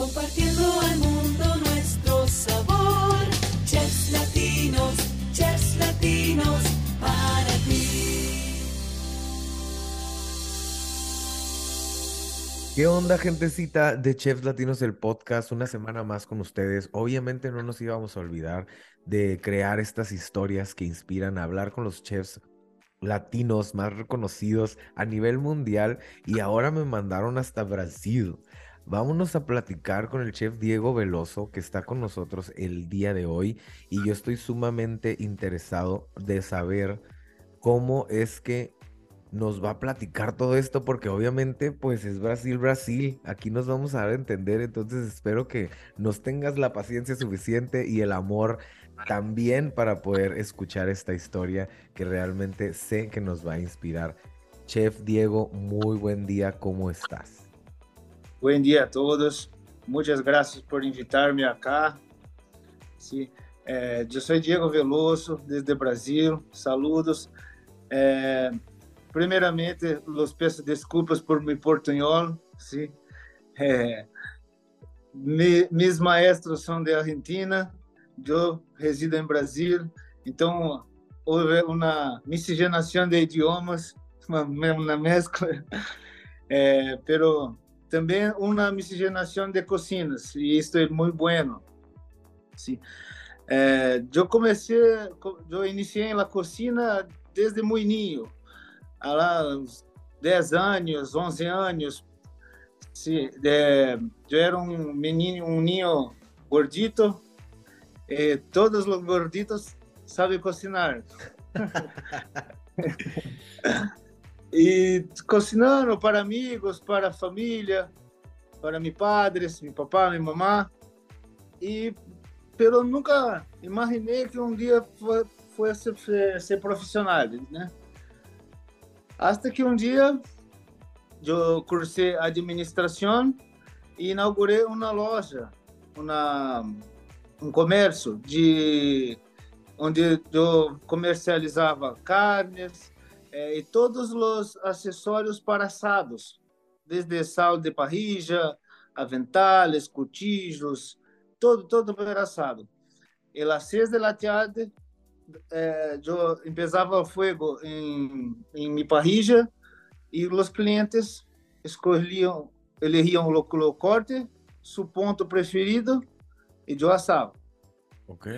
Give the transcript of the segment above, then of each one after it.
compartiendo al mundo nuestro sabor. Chefs latinos, chefs latinos, para ti. ¿Qué onda, gentecita de Chefs Latinos el podcast? Una semana más con ustedes. Obviamente no nos íbamos a olvidar de crear estas historias que inspiran a hablar con los chefs latinos más reconocidos a nivel mundial y ahora me mandaron hasta Brasil. Vámonos a platicar con el chef Diego Veloso que está con nosotros el día de hoy y yo estoy sumamente interesado de saber cómo es que nos va a platicar todo esto porque obviamente pues es Brasil, Brasil, aquí nos vamos a dar a entender, entonces espero que nos tengas la paciencia suficiente y el amor también para poder escuchar esta historia que realmente sé que nos va a inspirar. Chef Diego, muy buen día, ¿cómo estás? Buen día a todos, muchas gracias por invitarme acá. Sí, eh, yo soy Diego Veloso desde Brasil, saludos. Eh, primeiramente, los peço desculpas por mi portuñol, sí. Eh, mi, mis maestros são de Argentina, eu resido em Brasil, então houve uma miscigenação de idiomas, uma, uma mescla, é, pero também uma miscigenação de cocinas, e isso é muito bueno. Sim. É, eu comecei, eu iniciei na cocina desde niño, há lá uns 10 anos, 11 anos. Sí, de, eu era um menino, um ninho gordito, eh, todos os gorditos sabem cocinar. e cocinando para amigos, para família, para meus padres, meu papá, minha mamá. E pero nunca imaginei que um dia fosse ser, ser profissional, né? Hasta que um dia eu cursei administração e inaugurei uma loja, uma um comércio de onde eu comercializava carnes eh, todos os acessórios para assados desde sal de parrilla, aventales, cutijos todo, todo para assado. E a las 6 tarde é, eh, yo empezaba el fuego en, en mi parrilla clientes escolhiam, elegiam o, o corte, seu ponto preferido e eu assava. Ok.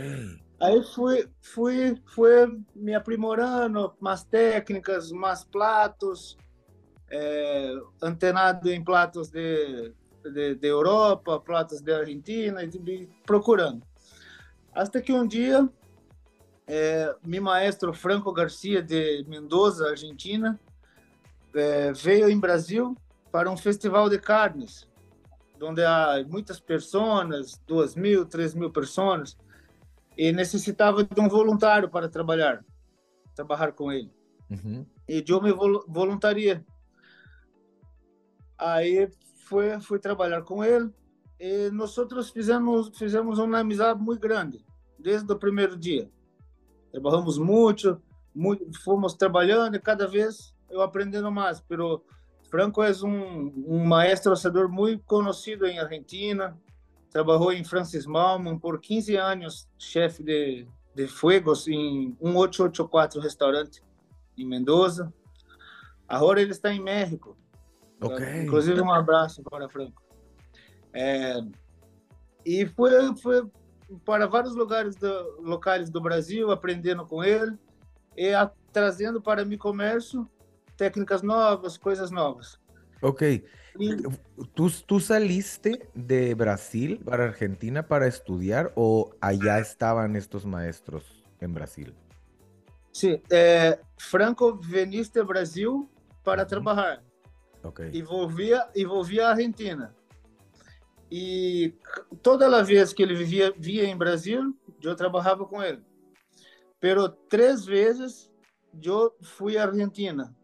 Aí fui, fui, fui me aprimorando, mais técnicas, mais platos, é, antenado em platos de, de, de, Europa, platos de Argentina, e procurando. Até que um dia, é, meu maestro Franco Garcia de Mendoza, Argentina, é, veio em Brasil para um festival de carnes onde há muitas pessoas, duas mil, três mil pessoas, e necessitava de um voluntário para trabalhar, trabalhar com ele. Uhum. E eu me voluntaria. Aí fui, fui trabalhar com ele e nós outros fizemos fizemos uma amizade muito grande desde o primeiro dia. Trabalhamos muito, muito fomos trabalhando e cada vez eu aprendendo mais, pero Franco é um, um maestro assador muito conhecido em Argentina. Trabalhou em Francis Malman por 15 anos, chefe de, de fuegos em 1884 restaurante em Mendoza. Agora ele está em México. Ok. Inclusive um abraço para Franco. É, e foi, foi para vários lugares do, locais do Brasil, aprendendo com ele e a, trazendo para mi comércio técnicas novas, coisas novas. Ok. ¿Tú, ¿Tú saliste de Brasil para Argentina para estudiar o allá estaban estos maestros en Brasil? Sim, é, Franco veniste ao Brasil para Uhum. trabalhar Ok. e volvia, e volvia à Argentina. E c- toda a vez que ele vivia, via em Brasil, eu trabalhava com ele. Pero três vezes eu fui à Argentina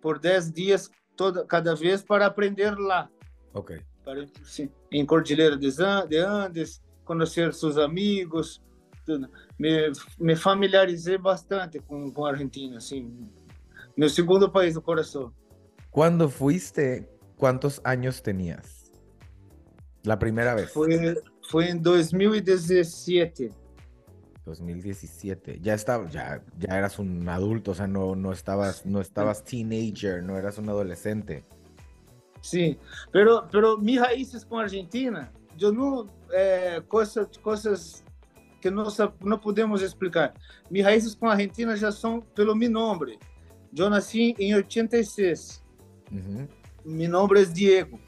por dez dias toda, cada vez para aprender lá. Ok. para, sim, em Cordilheira de Andes, conhecer seus amigos, tudo. Me, me familiarizei bastante com, com a Argentina, assim, meu segundo país do coração. Cuando fuiste, ¿cuántos años tenías? La primera vez. Fue, fue en 2017. 2017. Ya estaba, ya, ya eras un adulto, o sea, no, no estabas, no estabas teenager, no eras un adolescente. Sí, pero, pero mis raíces con Argentina, yo no, eh, cosas, cosas que no, no podemos explicar. Mis raíces con Argentina já são pelo meu nome. Eu nasci em 86. Ujú. Meu nome é Diego.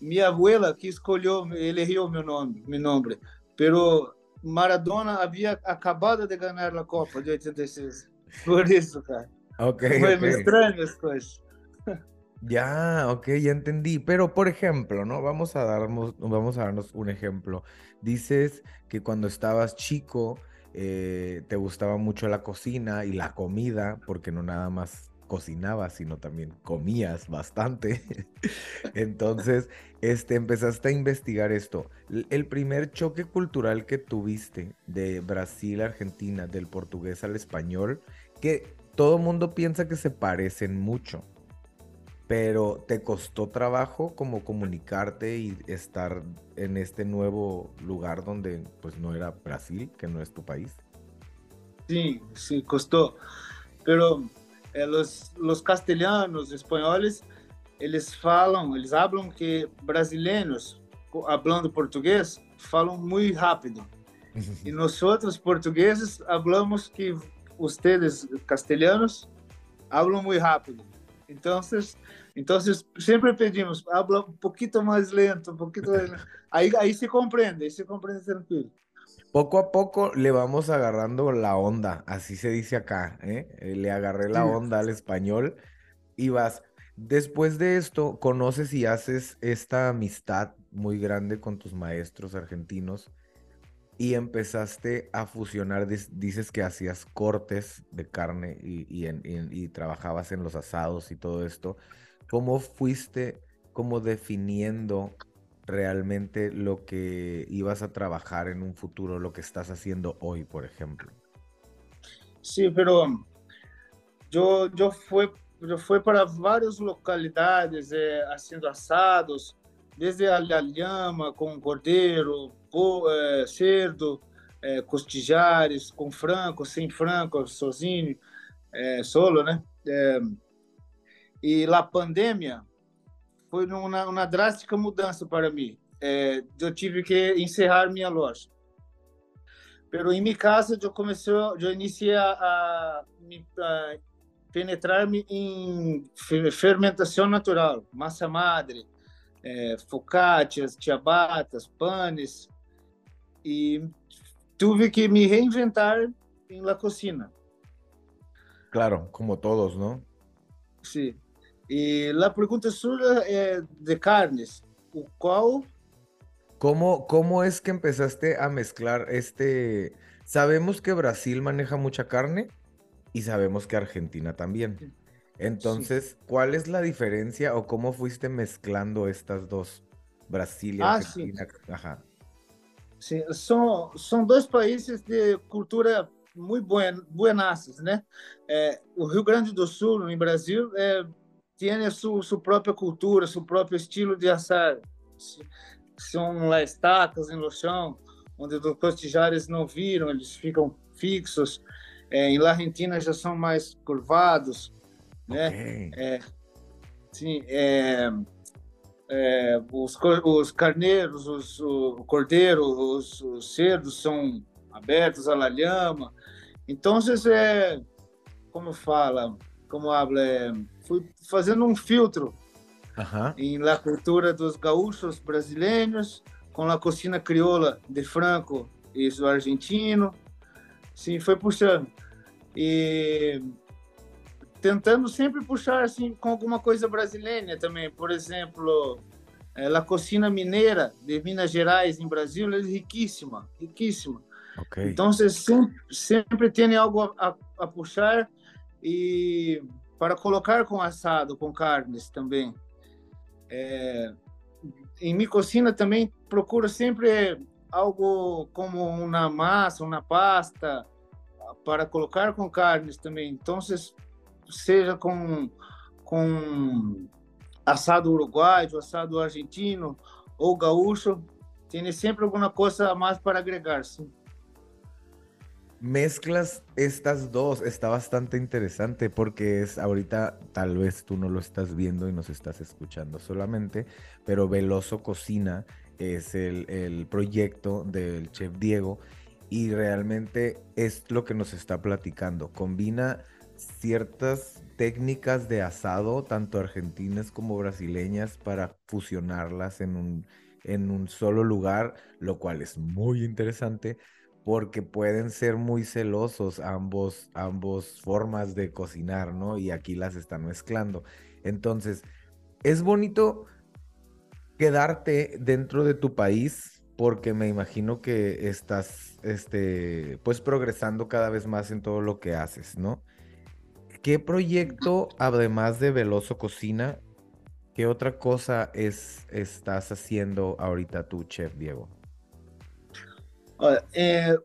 Minha abuela que escolheu, elegeu meu nome, meu nome. Pero Maradona havia acabado de ganhar a Copa de 86. Por isso, cara. Ok, Foi ok. meio estranho as coisas. Ya, ok, ya entendí. Pero, por ejemplo, ¿no? Vamos a darnos, vamos a darnos un ejemplo. Dices que cuando estabas chico eh, te gustaba mucho la cocina y la comida, porque no nada más cocinabas, sino también comías bastante. Entonces, este, empezaste a investigar esto. El primer choque cultural que tuviste de Brasil a Argentina, del portugués al español, que todo mundo piensa que se parecen mucho pero te costó trabajo como comunicarte y estar en este nuevo lugar donde pues no era Brasil, que no es tu país. Sim, sim, custou. Pero eh, los, los castelhanos, espanhóis, eles falam, eles falam que brasileiros, falando português, falam muito rápido. E nós outros portugueses falamos que vocês castelhanos falam muito rápido. Então, então sempre pedimos, habla um pouquinho mais lento, um pouquinho mais lento. Aí, aí se compreende, aí se compreende tranquilo. Poco a poco le vamos agarrando la onda, así se dice acá, ¿eh? Eh, Le agarré la onda al español y vas. Después de esto, conoces y haces esta amistad muy grande con tus maestros argentinos y empezaste a fusionar, dices que hacías cortes de carne y, y en- y en- y trabajabas en los asados y todo esto. ¿Cómo fuiste como definiendo realmente lo que ibas a trabajar en un futuro, lo que estás haciendo hoy, por ejemplo? Sim, pero eu, eu, fui, eu fui para várias localidades é, fazendo assados, desde la llama com cordeiro, po, é, cerdo, é, costijares, com frango, sem frango, sozinho, é, solo, né? E a pandemia foi uma, uma drástica mudança para mim. É, eu tive que encerrar minha loja. Pero em minha casa eu comecei, eu iniciei a, a, me- a penetrar-me em fe- fermentação natural, massa madre, é, focaccias, ciabatas, panes, e tive que me reinventar em la cocina. Claro, como todos, ¿no? Sim. E a pergunta sua é de carnes, qual ¿Cómo, cómo es que empezaste a mezclar este... Sabemos que Brasil maneja mucha carne y sabemos que Argentina también. Entonces, ¿cuál es la diferencia o cómo fuiste mezclando estas dos? Brasil y Ah, sí. Argentina. Ajá. Sim, são, são dois países de cultura muito buen, buenaças, né? É, o Rio Grande do Sul, no Brasil, é, tem a sua, sua própria cultura, seu próprio estilo de assar. São lá estacas no chão, onde os costijares não viram, eles ficam fixos. É, em La Argentina já são mais curvados, né? Ok. Sim, é, é, os, os carneiros, os, o cordeiro, os, os cerdos são abertos à la llama. Então, é, como fala, como habla, é, fui fazendo um filtro Ajá. em la cultura dos gaúchos brasileiros, com a cocina crioula de Franco e do argentino. Sim, foi puxando. E tentando sempre puxar assim com alguma coisa brasileira também. Por exemplo, eh, a cocina mineira de Minas Gerais em Brasil é riquíssima, riquíssima. Ok. Então você sempre, sempre tem algo a, a, a puxar e para colocar com assado, com carnes também. É, em minha cocina também procuro sempre algo como uma massa, uma pasta para colocar com carnes também. Então seja com com assado uruguaio, assado argentino ou gaúcho, tem sempre alguma coisa a mais para agregar. Sim. Mezclas estas dos, está bastante interesante porque es ahorita, tal vez tú no lo estás viendo y nos estás escuchando solamente, pero Veloso Cocina es el, el proyecto del chef Diego y realmente es lo que nos está platicando. Combina ciertas técnicas de asado, tanto argentinas como brasileñas, para fusionarlas en un, en un solo lugar, lo cual es muy interesante porque pueden ser muy celosos ambos, ambos formas de cocinar, ¿no? Y aquí las están mezclando. Entonces, es bonito quedarte dentro de tu país porque me imagino que estás, este, pues progresando cada vez más en todo lo que haces, ¿no? ¿Qué proyecto, además de Veloso Cocina, qué otra cosa es, estás haciendo ahorita tú, Chef Diego? Olha, é,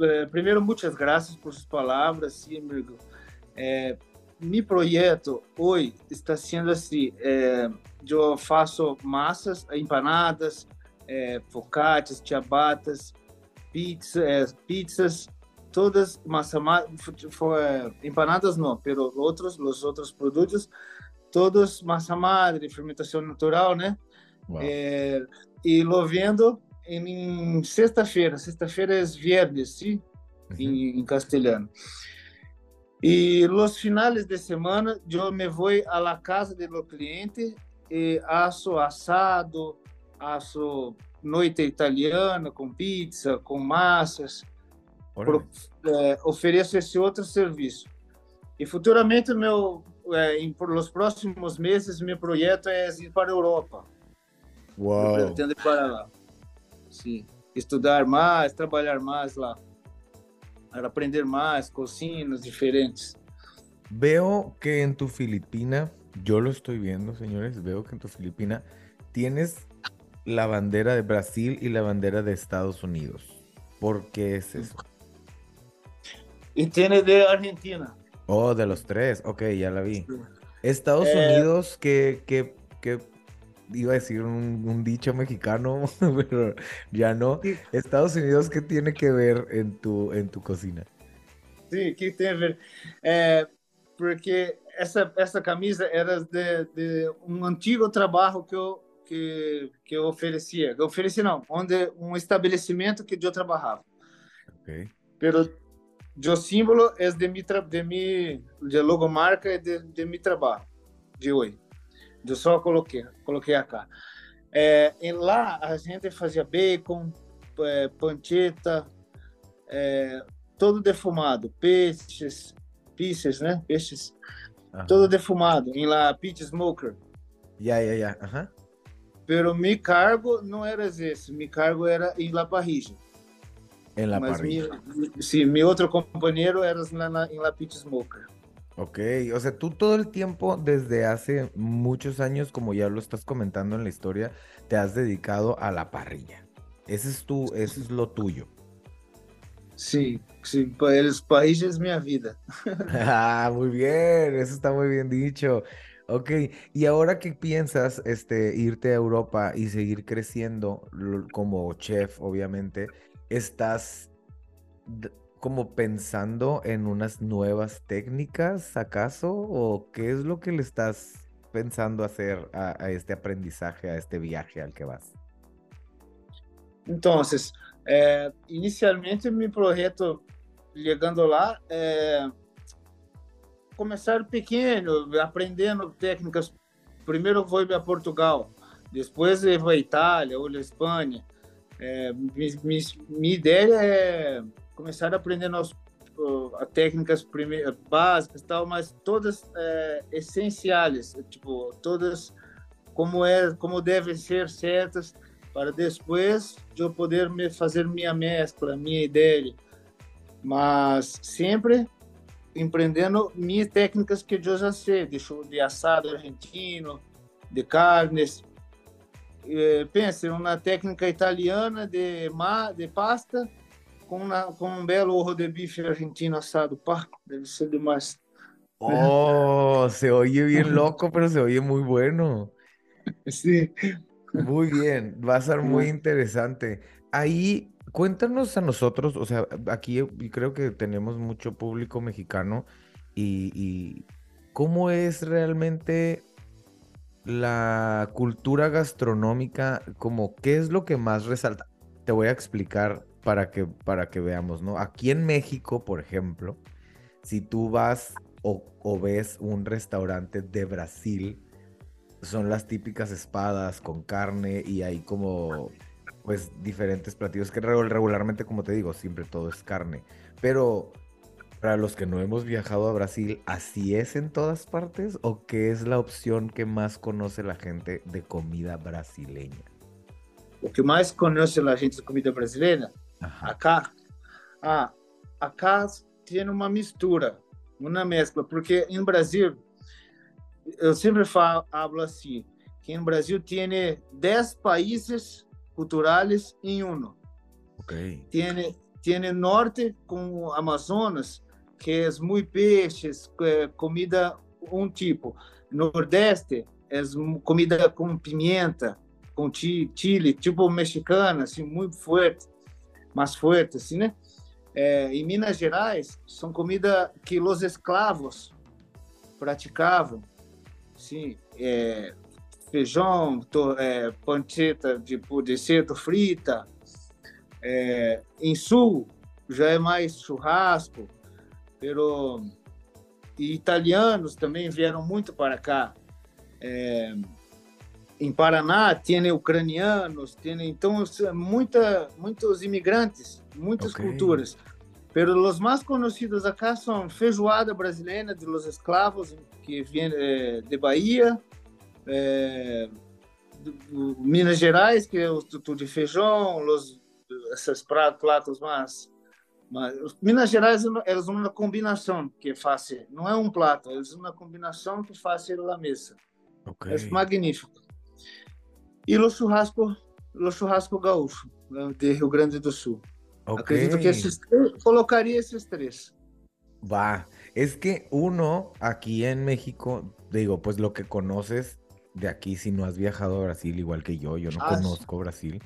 é, primeiro, muitas graças por suas palavras, sim, amigo. É, meu projeto hoje está sendo assim: é, eu faço massas, empanadas, é, focaccias, ciabatas, pizza, é, pizzas, todas massa empanadas não, pero outros, os outros produtos, todos massa madre, fermentação natural, né? É, e lo vendo em sexta-feira, sexta-feira é viernes, sim, uhum. em, em, castelhano. E nos finais de semana, eu me vou à la casa do cliente e asso assado, asso noite italiana com pizza, com massas, pro, é, ofereço esse outro serviço. E futuramente, meu, é, em, por os próximos meses, meu projeto é ir para a Europa. Uau! Eu pretendo ir para lá. Sim. Estudar mais, trabalhar mais lá. Aprender mais, cocinas diferentes. Veo que en tu Filipina, yo lo estoy viendo, señores, veo que en tu Filipina tienes la bandera de Brasil y la bandera de Estados Unidos. ¿Por qué es eso? Y tiene de Argentina. Oh, de los tres. Ok, ya la vi. Estados eh, Unidos, ¿qué, qué, qué, iba a decir un, un, dicho mexicano, pero ya no. Estados Unidos, ¿qué tiene que ver en tu, en tu cocina? Sí, ¿qué tiene que ver? Eh, porque essa, essa camisa era de, de um antigo trabalho que eu, que, que eu oferecia. Eu oferecia, não, onde um estabelecimento que eu trabalhava. Ok. Pero o símbolo é de mi, de mi de logomarca de, de mi trabalho de hoje. Eu só coloquei, coloquei acá. É, e lá a gente fazia bacon, é, panceta, é, todo defumado, peixes, pieces, né? Peixes, uh -huh. todo defumado, em lá pit smoker. Yeah, yeah, yeah. Uh -huh. Pero mi cargo não era esse, mi cargo era em la parrilla. En la Mas parrilla. Mi, sí, mi otro compañero era en la, en la pit smoker. Ok, o sea, tú todo el tiempo, desde hace muchos años, como ya lo estás comentando en la historia, te has dedicado a la parrilla. Ese es tu, eso es lo tuyo. Sí, sí, pues país es mi vida. ah, muy bien, eso está muy bien dicho. Ok, y ahora que piensas este, irte a Europa y seguir creciendo como chef, obviamente, ¿estás como pensando en unas nuevas técnicas, acaso? ¿O qué es lo que le estás pensando hacer a, a este aprendizaje, a este viaje al que vas? Entonces, eh, inicialmente mi projeto chegando lá é começar pequeno, aprendendo técnicas. Primeiro vou a Portugal, depois vou a Itália ou a Espanha. É, minha ideia é começar aprendendo as, as técnicas primeiras, básicas tal, mas todas é, essenciais, tipo todas como é, como devem ser certas para depois eu poder me fazer minha mescla, minha ideia, mas sempre empreendendo minhas técnicas que eu já sei, de, de assado argentino, de carnes. Pense, uma técnica italiana de, ma, de pasta com, una, com um belo ojo de bife argentino assado. Pá, deve ser demais. Oh, se oye bien loco, pero se oye muy bueno. Sí. Muy bien, va a ser muy interesante. Ahí, cuéntanos a nosotros, o sea, aquí creo que tenemos mucho público mexicano y, y cómo es realmente la cultura gastronómica, como qué es lo que más resalta. Te voy a explicar para que, para que veamos, ¿no? Aquí en México, por ejemplo, si tú vas o, ves un restaurante de Brasil, son las típicas espadas con carne y hay como, pues, diferentes platillos que regularmente, como te digo, siempre todo es carne. Pero para los que no hemos viajado a Brasil, ¿así es en todas partes? ¿O qué es la opción que más conoce la gente de comida brasileña? O que mais conhece a gente de comida brasileira, Ajá. acá, ah, acá tem uma mistura, uma mescla, porque em Brasil, eu sempre falo, hablo assim, que em Brasil tem 10 países culturais em um. Ok. Tiene, tiene norte com Amazonas, que é muito peixes, eh, comida um tipo. Nordeste é comida com pimenta, com chi- chile, tipo mexicana, assim, muito forte, mais forte, assim, né? Eh, em Minas Gerais, são comida que os escravos praticavam, sim, eh, feijão, to, eh, panceta tipo de ceto frita, é, em sul já é mais churrasco, pero e italianos também vieram muito para cá. É, em Paraná tem ucranianos, tem então muita, muitos imigrantes, muitas Ok. culturas. Pero os mais conhecidos acá são feijoada brasileira de los esclavos que vem eh, de Bahia, eh, do- do Minas Gerais que é o tutu de feijão, os esses pratos, mais, mais Minas Gerais eles uma combinação que faz, não é um prato, eles uma combinação que faz na mesa. Ok. É magnífico. E o churrasco, o churrasco gaúcho né, de Rio Grande do Sul. ok. Acredito que esses colocaria esses três. Va, es que uno aquí en México, digo, pues lo que conoces de aquí, si no has viajado a Brasil igual que yo, yo no Ah, conozco Brasil,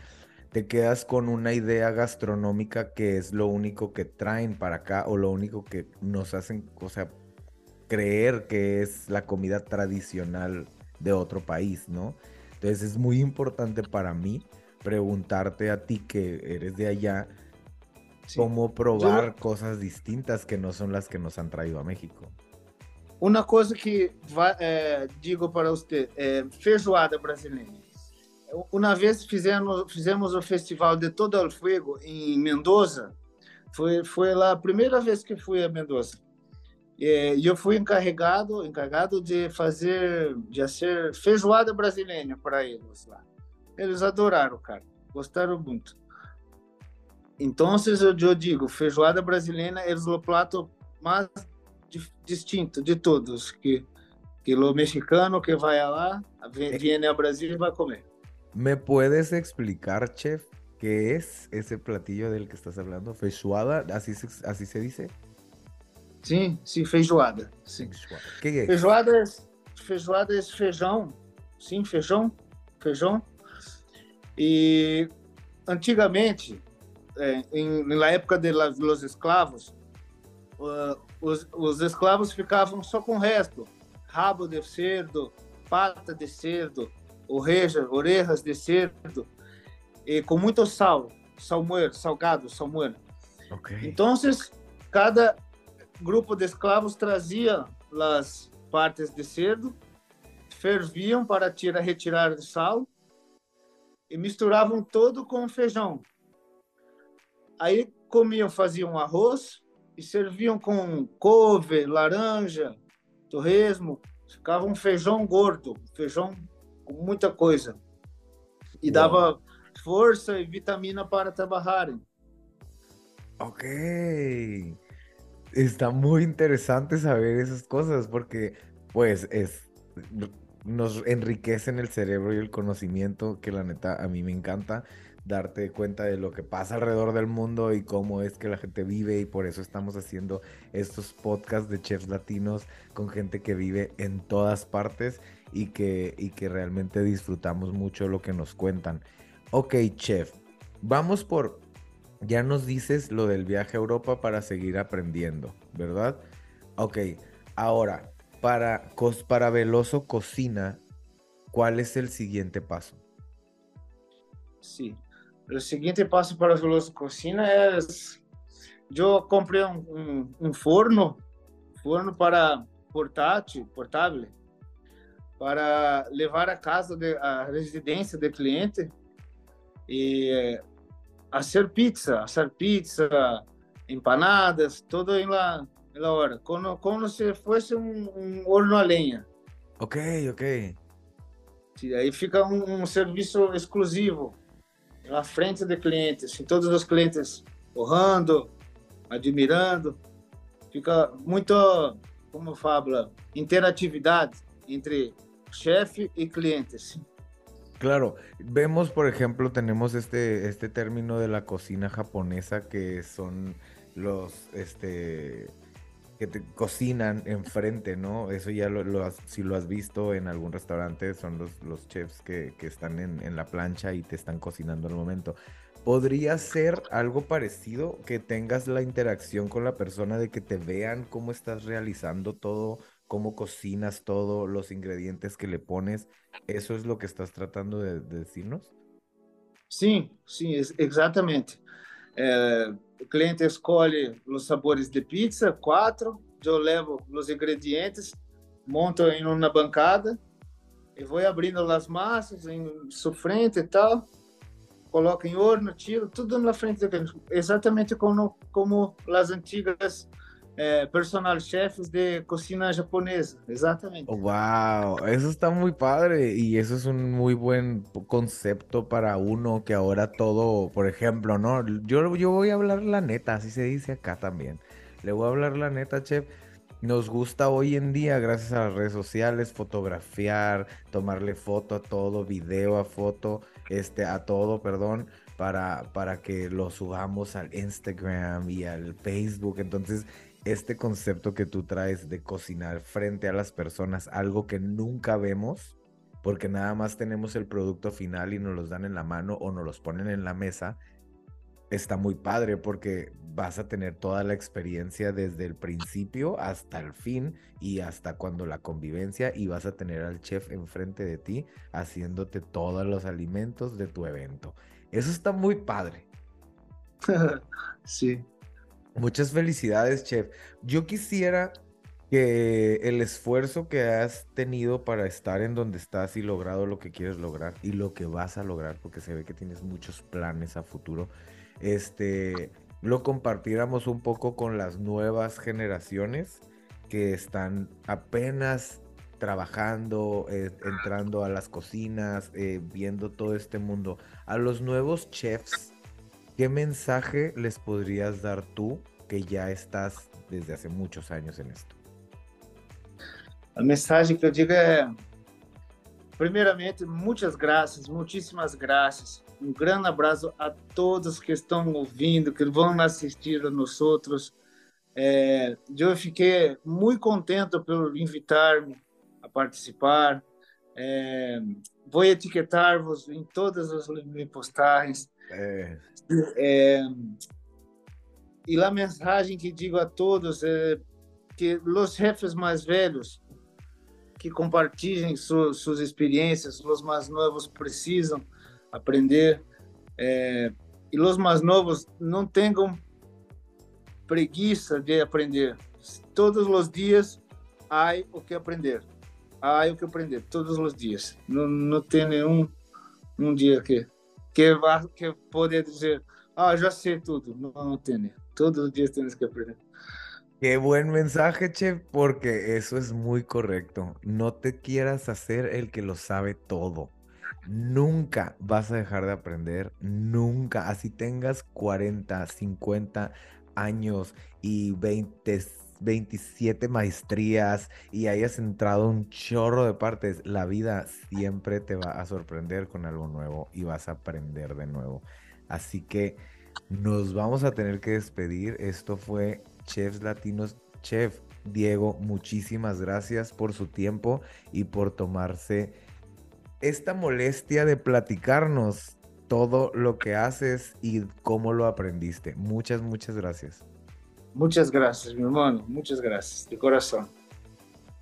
te quedas con una idea gastronómica que es lo único que traen para acá o lo único que nos hacen, o sea, creer que es la comida tradicional de otro país, ¿no? Entonces es muy importante para mí preguntarte a ti que eres de allá, Sim. cómo probar cosas distintas que no son las que nos han traído a México. Uma coisa que vai, é, digo para você, é, feijoada brasileira. Uma vez fizemos, fizemos o festival de Todo el Fuego em Mendoza. Foi, foi lá a primeira vez que fui a Mendoza. É, E eu fui encarregado, encarregado de fazer, de fazer feijoada brasileira para eles lá. Eles adoraram, cara. Gostaram muito. Então, eu, eu digo, feijoada brasileira é o prato mais di- distinto de todos, que, que o mexicano que vai lá, vem, viene ao Brasil e vai comer. ¿Me puedes explicar, chef, qué es ese platillo del que estás hablando? ¿Feijoada? ¿Así se, así se dice? Sim, sim, feijoada. Sim. Feijoada. ¿Qué es? Feijoada é, feijoada é feijão, sim, feijão, feijão. E antigamente, é, em, na época de la- dos escravos, ah, os, os escravos ficavam só com o resto, rabo de cerdo, pata de cerdo, orelha, orelhas de cerdo, e com muito sal, salmoeiro, salgado, salmoeiro. Ok. Então, cada grupo de escravos trazia as partes de cerdo, ferviam para tirar, retirar o sal e misturavam todo com feijão. Aí comiam, faziam arroz e serviam com couve, laranja, torresmo. Ficava um feijão gordo, feijão com muita coisa. E dava força e vitamina para trabalharem. Ok. Está muy interesante saber esas cosas porque, pues, es, nos enriquecen el cerebro y el conocimiento que la neta a mí me encanta darte cuenta de lo que pasa alrededor del mundo y cómo es que la gente vive y por eso estamos haciendo estos podcasts de chefs latinos con gente que vive en todas partes y que, y que realmente disfrutamos mucho lo que nos cuentan. Ok, chef, vamos por, ya nos dices lo del viaje a Europa para seguir aprendiendo, ¿verdad? Ok, ahora, para, para Veloso Cocina, ¿cuál es el siguiente paso? Sí, el siguiente paso para Veloso Cocina es, yo compré un, forno, forno para portátil, portável, para levar a casa, de, a residência do cliente e fazer pizza, fazer pizza, empanadas, tudo em lá, em hora, como, como se fosse um, um horno a lenha. Ok, ok. E aí fica um, um, serviço exclusivo na frente do cliente, assim, todos os clientes honrando, admirando, fica muito, como fala, interatividade entre chefe y clientes. Claro, vemos, por ejemplo, tenemos este, este término de la cocina japonesa que son los, este, que te cocinan enfrente, ¿no? Eso ya lo, si lo has visto en algún restaurante, son los, los chefs que, que están en, en, la plancha y te están cocinando al momento. ¿Podría ser algo parecido que tengas la interacción con la persona de que te vean cómo estás realizando todo cómo cocinas todo, los ingredientes que le pones. ¿Eso es lo que estás tratando de, de decirnos? Sim, sim, exatamente. O cliente escolhe os sabores de pizza, quatro, eu levo os ingredientes, monto em uma bancada e vou abrindo as massas em sofrente e tal, coloco em horno, tiro tudo na frente do cliente, exatamente como, como as antigas personal chefs de cocina japonesa, exactamente. Wow, eso está muy padre y eso es un muy buen concepto para uno que ahora todo, por ejemplo, ¿no? Yo, yo voy a hablar la neta, así se dice acá también. Le voy a hablar la neta, chef. Nos gusta hoy en día, gracias a las redes sociales, fotografiar, tomarle foto a todo, video a foto, este, a todo, perdón, para, para que lo subamos al Instagram y al Facebook. Entonces, este concepto que tú traes de cocinar frente a las personas, algo que nunca vemos, porque nada más tenemos el producto final y nos los dan en la mano o nos los ponen en la mesa, está muy padre porque vas a tener toda la experiencia desde el principio hasta el fin y hasta cuando la convivencia y vas a tener al chef enfrente de ti haciéndote todos los alimentos de tu evento. Eso está muy padre. sí. Muchas felicidades, chef. Yo quisiera que el esfuerzo que has tenido para estar en donde estás y logrado lo que quieres lograr y lo que vas a lograr, porque se ve que tienes muchos planes a futuro, este, lo compartiéramos un poco con las nuevas generaciones que están apenas trabajando, eh, entrando a las cocinas, eh, viendo todo este mundo. A los nuevos chefs ¿Qué mensaje les podrías dar tú que ya estás desde hace muchos años en esto? A mensagem que eu digo é, primeiramente, muitas graças, muitíssimas graças. Um grande abraço a todos que estão ouvindo, que vão assistir a nós outros. É, eu fiquei muito contente por invitar-me a participar. É, vou etiquetar-vos em todas as minhas postagens. É. É, e a mensagem que digo a todos é que os chefes mais velhos que compartilhem su, suas experiências, os mais novos precisam aprender é, e os mais novos não tenham preguiça de aprender. Todos os dias há o que aprender. Há o que aprender todos os dias. Não, não tem nenhum um dia que que va, que poder dizer, ah, ya sé todo. No, tiene. Todos los días tienes que aprender. Qué buen mensaje, Chef, porque eso es muy correcto. No te quieras hacer el que lo sabe todo. Nunca vas a dejar de aprender, nunca. Así tengas 40, 50 años y 20 27 maestrías y hayas entrado un chorro de partes, la vida siempre te va a sorprender con algo nuevo y vas a aprender de nuevo. Así que nos vamos a tener que despedir. Esto fue Chefs Latinos. Chef, Diego, muchísimas gracias por su tiempo y por tomarse esta molestia de platicarnos todo lo que haces y cómo lo aprendiste. Muchas, muchas gracias. Muchas gracias, mi hermano. Muchas gracias, de corazón.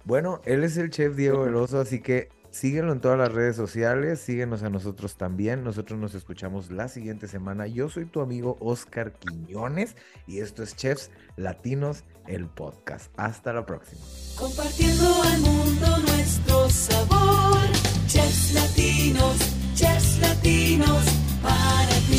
Bueno, él es el chef Diego Veloso, así que síguelo en todas las redes sociales, síguenos a nosotros también. Nosotros nos escuchamos la siguiente semana. Yo soy tu amigo Oscar Quiñones y esto es Chefs Latinos, el podcast. Hasta la próxima. Compartiendo al mundo nuestro sabor, Chefs Latinos, Chefs Latinos, para ti.